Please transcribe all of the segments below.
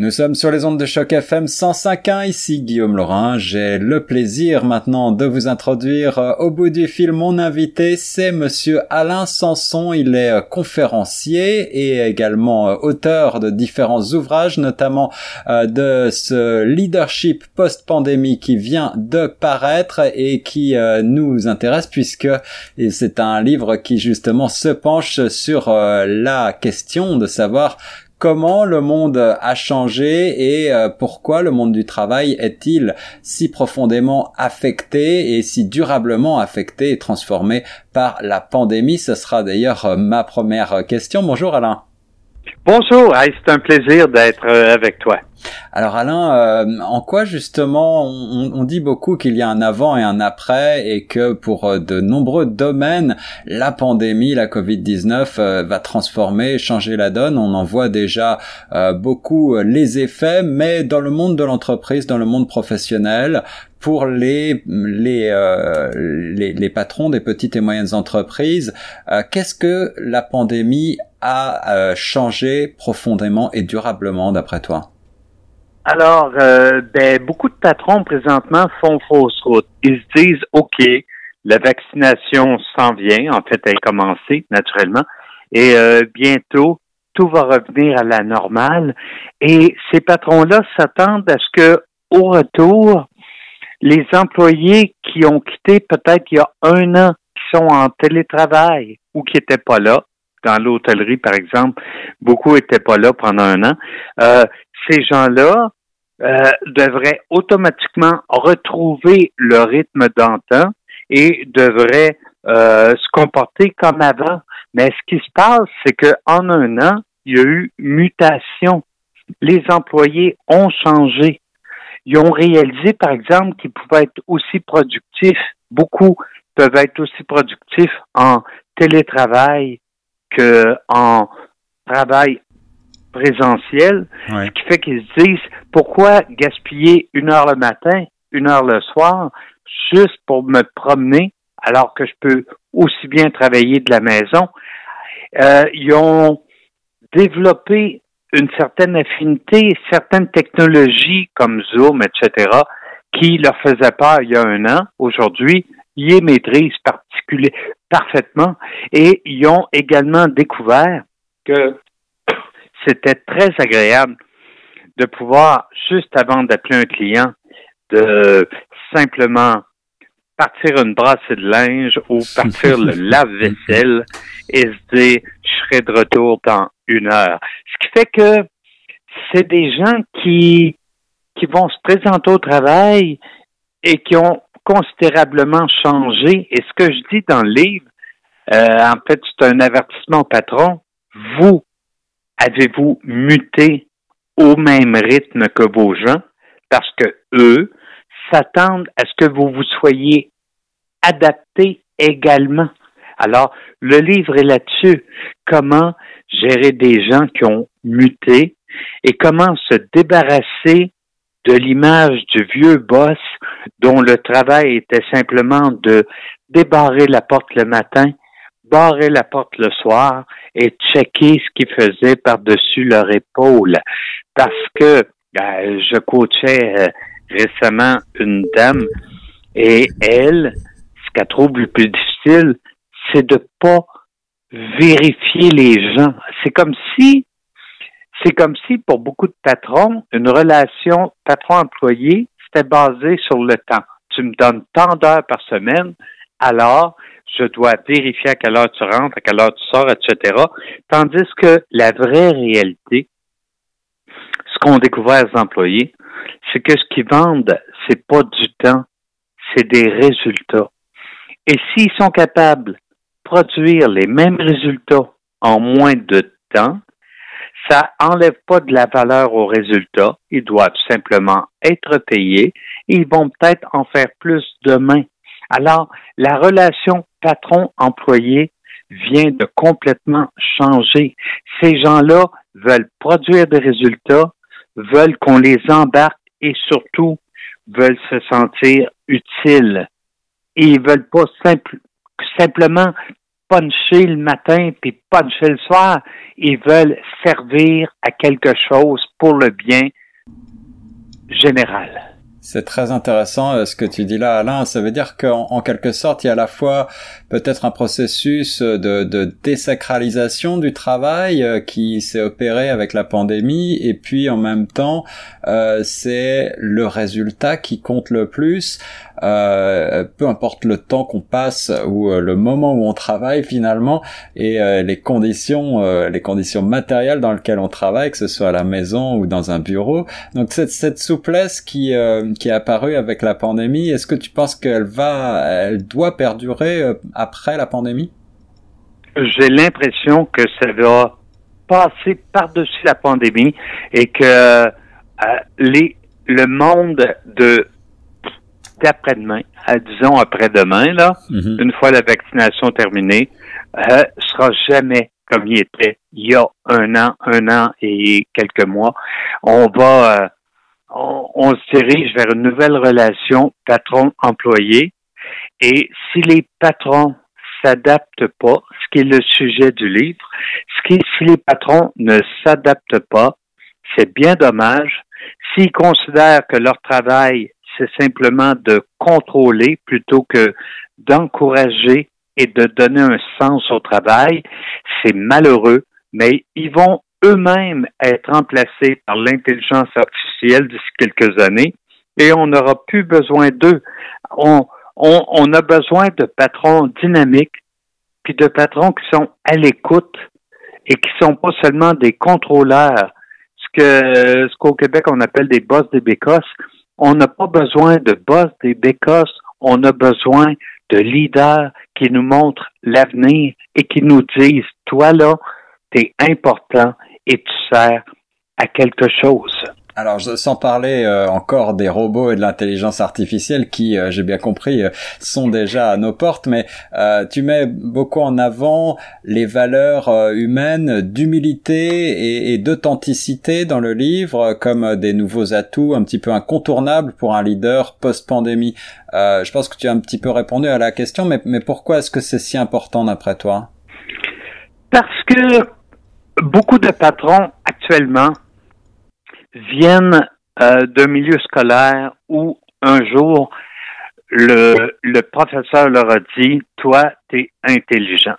Nous sommes sur les ondes de choc FM 105.1, ici Guillaume Laurin. J'ai le plaisir maintenant de vous introduire euh, au bout du fil mon invité, c'est monsieur Alain Sanson. Il est euh, conférencier et également euh, auteur de différents ouvrages, notamment de ce leadership post-pandémie qui vient de paraître et qui nous intéresse puisque c'est un livre qui justement se penche sur la question de savoir comment le monde a changé et euh, pourquoi le monde du travail est-il si profondément affecté et si durablement affecté et transformé par la pandémie? Ce sera d'ailleurs euh, ma première question. Bonjour Alain. Bonjour, c'est un plaisir d'être euh, avec toi. Alors Alain, euh, en quoi justement on, dit beaucoup qu'il y a un avant et un après et que pour euh, de nombreux domaines, la pandémie, la Covid-19 va transformer, changer la donne. On en voit déjà beaucoup les effets, mais dans le monde de l'entreprise, dans le monde professionnel, pour les les, les, les patrons des petites et moyennes entreprises, qu'est-ce que la pandémie a euh, changé profondément et durablement d'après toi? Alors, euh, ben, beaucoup de patrons présentement font fausse route. Ils se disent, OK, la vaccination s'en vient, en fait, elle a commencé naturellement, et euh, bientôt, tout va revenir à la normale. Et ces patrons-là s'attendent à ce que, au retour, les employés qui ont quitté peut-être il y a un an, qui sont en télétravail ou qui n'étaient pas là, dans l'hôtellerie, par exemple, beaucoup n'étaient pas là pendant un an. Euh, ces gens-là euh, devraient automatiquement retrouver le rythme d'antan et devraient euh, se comporter comme avant. Mais ce qui se passe, c'est qu'en un an, il y a eu mutation. Les employés ont changé. Ils ont réalisé, par exemple, qu'ils pouvaient être aussi productifs. Beaucoup peuvent être aussi productifs en télétravail, qu'en travail présentiel, ce qui fait qu'ils se disent pourquoi gaspiller une heure le matin, une heure le soir, juste pour me promener, alors que je peux aussi bien travailler de la maison? Euh, ils ont développé une certaine affinité, certaines technologies comme Zoom, etc., qui leur faisaient peur il y a un an. Aujourd'hui, ils les maîtrisent parfaitement et ils ont également découvert que c'était très agréable de pouvoir, juste avant d'appeler un client, de simplement partir une brassée de linge ou partir le lave-vaisselle et se dire, je serai de retour dans une heure. Ce qui fait que c'est des gens qui, qui vont se présenter au travail et qui ont considérablement changé. Et ce que je dis dans le livre, euh, en fait, c'est un avertissement au patron. Vous, avez-vous muté au même rythme que vos gens? Parce que eux s'attendent à ce que vous vous soyez adapté également. Alors, le livre est là-dessus. Comment gérer des gens qui ont muté et comment se débarrasser de l'image du vieux boss dont le travail était simplement de débarrer la porte le matin, barrer la porte le soir et checker ce qu'ils faisaient par-dessus leur épaule. Parce que ben, je coachais euh, récemment une dame et elle, ce qu'elle trouve le plus difficile, c'est de pas vérifier les gens. C'est comme si c'est comme si, pour beaucoup de patrons, une relation patron-employé, c'était basé sur le temps. Tu me donnes tant d'heures par semaine, alors je dois vérifier à quelle heure tu rentres, à quelle heure tu sors, etc. Tandis que la vraie réalité, ce qu'ont découvert les employés, c'est que ce qu'ils vendent, c'est pas du temps, c'est des résultats. Et s'ils sont capables de produire les mêmes résultats en moins de temps, ça enlève pas de la valeur aux résultats. Ils doivent simplement être payés et ils vont peut-être en faire plus demain. Alors, la relation patron-employé vient de complètement changer. Ces gens-là veulent produire des résultats, veulent qu'on les embarque et surtout veulent se sentir utiles. Ils veulent pas simplement puncher le matin puis puncher le soir. Ils veulent servir à quelque chose pour le bien général. C'est très intéressant euh, ce que tu dis là, Alain. Ça veut dire qu'en en quelque sorte, il y a à la fois peut-être un processus de, de, désacralisation du travail euh, qui s'est opéré avec la pandémie, et puis en même temps, euh, c'est le résultat qui compte le plus. Euh, peu importe le temps qu'on passe ou euh, le moment où on travaille finalement et euh, les conditions les conditions matérielles dans lesquelles on travaille que ce soit à la maison ou dans un bureau. Donc cette, cette souplesse qui qui est apparue avec la pandémie est-ce que tu penses qu'elle va elle doit perdurer après la pandémie? J'ai l'impression que ça va passer par-dessus la pandémie et que les le monde de d'après-demain, disons après-demain, là, mhm. une fois la vaccination terminée, euh, sera jamais comme il était il y a un an, un an et quelques mois. On va, euh, on, se dirige vers une nouvelle relation patron-employé. Et si les patrons s'adaptent pas, ce qui est le sujet du livre, ce qui, si les patrons ne s'adaptent pas, c'est bien dommage. S'ils considèrent que leur travail c'est simplement de contrôler plutôt que d'encourager et de donner un sens au travail. C'est malheureux, mais ils vont eux-mêmes être remplacés par l'intelligence artificielle d'ici quelques années et on n'aura plus besoin d'eux. On, a besoin de patrons dynamiques, puis de patrons qui sont à l'écoute et qui sont pas seulement des contrôleurs, ce que ce qu'au Québec on appelle des boss des bécosses, on n'a pas besoin de boss des bécosses, on a besoin de leaders qui nous montrent l'avenir et qui nous disent, toi là, t'es important et tu sers à quelque chose. Alors, sans parler euh, encore des robots et de l'intelligence artificielle qui, euh, j'ai bien compris, euh, sont déjà à nos portes, mais tu mets beaucoup en avant les valeurs humaines d'humilité et, d'authenticité dans le livre comme des nouveaux atouts un petit peu incontournables pour un leader post-pandémie. je pense que tu as un petit peu répondu à la question, mais, mais pourquoi est-ce que c'est si important d'après toi? Parce que beaucoup de patrons actuellement viennent euh, d'un milieu scolaire où un jour le, professeur leur a dit, toi, tu es intelligent.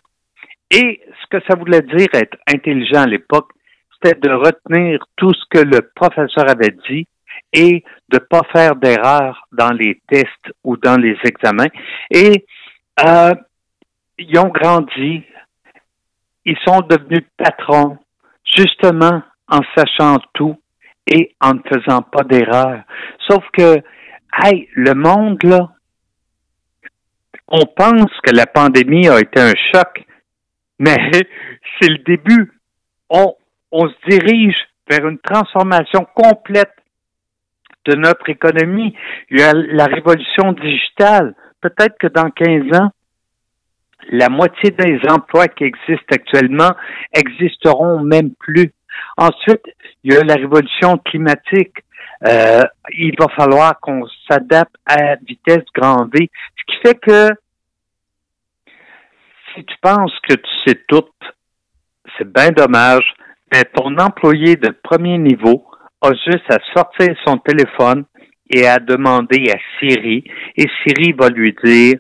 Et ce que ça voulait dire être intelligent à l'époque, c'était de retenir tout ce que le professeur avait dit et de pas faire d'erreurs dans les tests ou dans les examens. Et euh, ils ont grandi, ils sont devenus patrons, justement en sachant tout et en ne faisant pas d'erreur. Sauf que, hey, le monde, là, on pense que la pandémie a été un choc, mais c'est le début. On, on se dirige vers une transformation complète de notre économie. Il y a la révolution digitale. Peut-être que dans 15 ans, la moitié des emplois qui existent actuellement existeront même plus. Ensuite, il y a la révolution climatique. Euh, il va falloir qu'on s'adapte à vitesse grand V. Ce qui fait que si tu penses que tu sais tout, c'est bien dommage, mais ton employé de premier niveau a juste à sortir son téléphone et à demander à Siri, et Siri va lui dire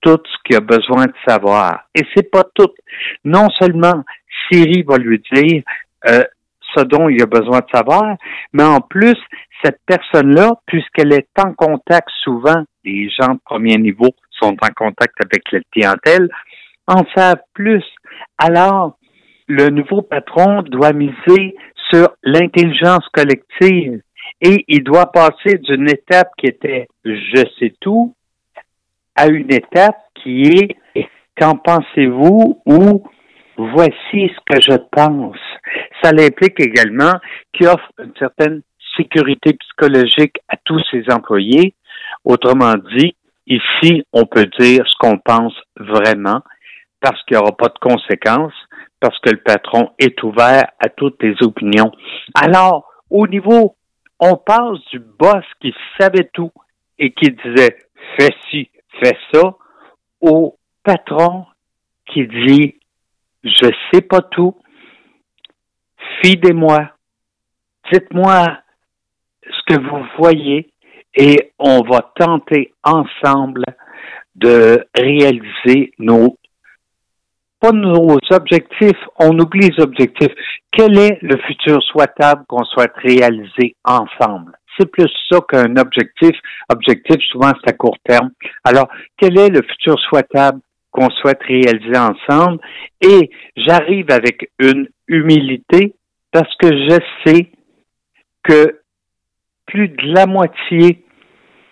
tout ce qu'il a besoin de savoir. Et c'est pas tout. Non seulement Siri va lui dire euh, ce dont il a besoin de savoir, mais en plus, cette personne-là, puisqu'elle est en contact souvent, les gens de premier niveau sont en contact avec la clientèle, en savent plus. Alors, le nouveau patron doit miser sur l'intelligence collective et il doit passer d'une étape qui était je sais tout à une étape qui est qu'en pensez-vous ou voici ce que je pense. Ça implique également qu'il offre une certaine sécurité psychologique à tous ses employés. Autrement dit, ici, on peut dire ce qu'on pense vraiment parce qu'il n'y aura pas de conséquences, parce que le patron est ouvert à toutes les opinions. Alors, au niveau, on passe du boss qui savait tout et qui disait fais ci, fais ça, au patron qui dit je sais pas tout, fidez-moi, dites-moi ce que vous voyez et on va tenter ensemble de réaliser nos pas nos objectifs, on oublie les objectifs. Quel est le futur souhaitable qu'on souhaite réaliser ensemble? C'est plus ça qu'un objectif. Objectif, souvent, c'est à court terme. Alors, quel est le futur souhaitable qu'on souhaite réaliser ensemble? Et j'arrive avec une humilité parce que je sais que plus de la moitié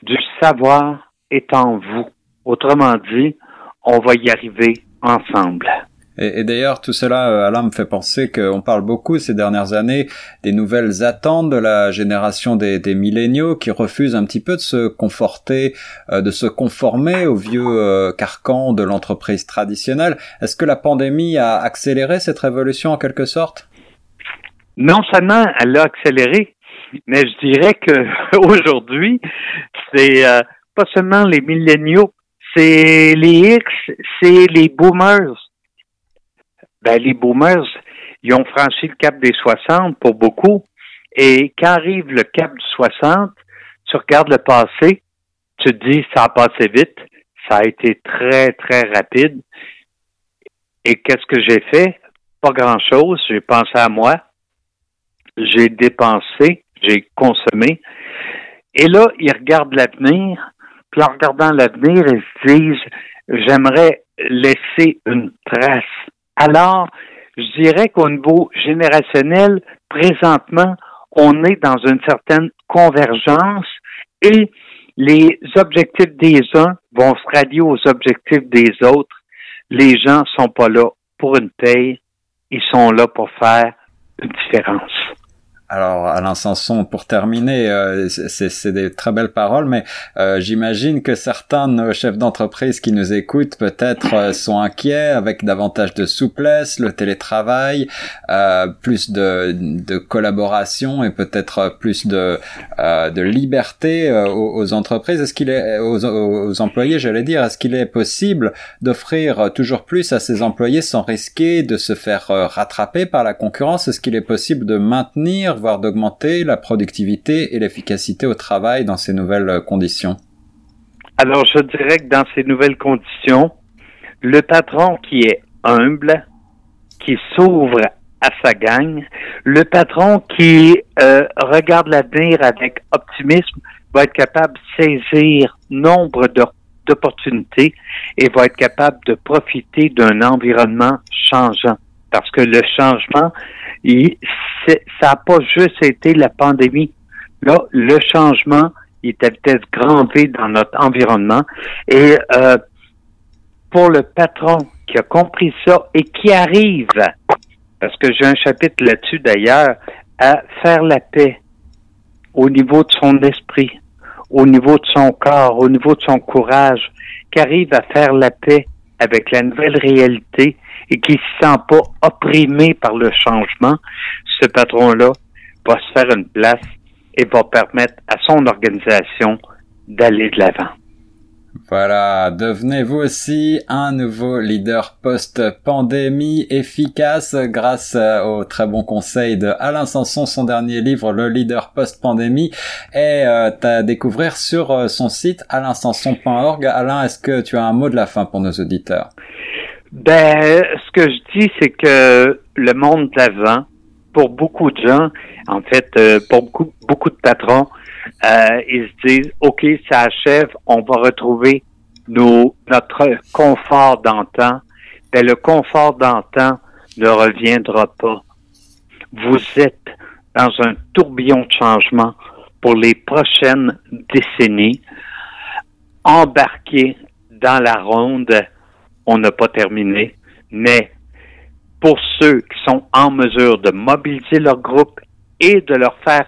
du savoir est en vous. Autrement dit, on va y arriver ensemble. Et, d'ailleurs, tout cela, euh, Alain, me fait penser qu'on parle beaucoup ces dernières années des nouvelles attentes de la génération des, milléniaux qui refusent un petit peu de se conforter, euh, de se conformer au vieux euh, carcan de l'entreprise traditionnelle. Est-ce que la pandémie a accéléré cette révolution en quelque sorte? Non seulement elle l'a accéléré, mais je dirais que aujourd'hui, c'est pas seulement les milléniaux c'est les X, c'est les boomers. Ben, les boomers, ils ont franchi le cap des 60 pour beaucoup. Et quand arrive le cap du 60, tu regardes le passé, tu te dis, ça a passé vite, ça a été très, très rapide. Et qu'est-ce que j'ai fait? Pas grand-chose. J'ai pensé à moi. J'ai dépensé, j'ai consommé. Et là, ils regardent l'avenir puis en regardant l'avenir, ils se disent, j'aimerais laisser une trace. Alors, je dirais qu'au niveau générationnel, présentement, on est dans une certaine convergence et les objectifs des uns vont se rallier aux objectifs des autres. Les gens sont pas là pour une paye, ils sont là pour faire une différence. Alors Alain Sanson, pour terminer, euh, c'est des très belles paroles, mais euh, j'imagine que certains de nos chefs d'entreprise qui nous écoutent peut-être euh, sont inquiets avec davantage de souplesse, le télétravail, plus de, de, collaboration et peut-être plus de, de liberté aux, entreprises. Est-ce qu'il est aux, aux employés, j'allais dire, est-ce qu'il est possible d'offrir toujours plus à ses employés sans risquer de se faire rattraper par la concurrence? Est-ce qu'il est possible de maintenir d'augmenter la productivité et l'efficacité au travail dans ces nouvelles conditions? Alors, je dirais que dans ces nouvelles conditions, le patron qui est humble, qui s'ouvre à sa gagne, le patron qui euh, regarde l'avenir avec optimisme va être capable de saisir nombre d'opportunités et va être capable de profiter d'un environnement changeant. Parce que le changement, ça n'a pas juste été la pandémie. Là, le changement il était peut-être grand V dans notre environnement. Et euh, pour le patron qui a compris ça et qui arrive, parce que j'ai un chapitre là-dessus d'ailleurs, à faire la paix au niveau de son esprit, au niveau de son corps, au niveau de son courage, qui arrive à faire la paix avec la nouvelle réalité et qui ne se sent pas opprimé par le changement, ce patron-là va se faire une place et va permettre à son organisation d'aller de l'avant. Voilà, devenez vous aussi un nouveau leader post-pandémie efficace grâce au très bon conseil de Alain Sanson, son dernier livre, Le leader post-pandémie, est euh, à découvrir sur euh, son site alainsanson.org. Alain, est-ce que tu as un mot de la fin pour nos auditeurs? Ben, ce que je dis, c'est que le monde d'avant, pour beaucoup de gens, en fait, euh, pour beaucoup, beaucoup de patrons, euh, ils se disent, OK, ça achève, on va retrouver nos, notre confort d'antan. Ben, le confort d'antan ne reviendra pas. Vous êtes dans un tourbillon de changement pour les prochaines décennies. Embarqués dans la ronde on n'a pas terminé, mais pour ceux qui sont en mesure de mobiliser leur groupe et de leur faire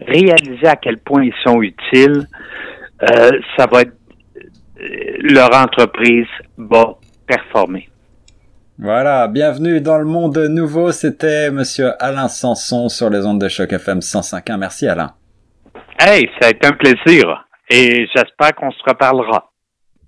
réaliser à quel point ils sont utiles, euh, ça va être euh, leur entreprise va performer. Voilà, bienvenue dans le monde nouveau. C'était Monsieur Alain Sanson sur les ondes de choc FM 105.1. Merci Alain. Hey, ça a été un plaisir et j'espère qu'on se reparlera.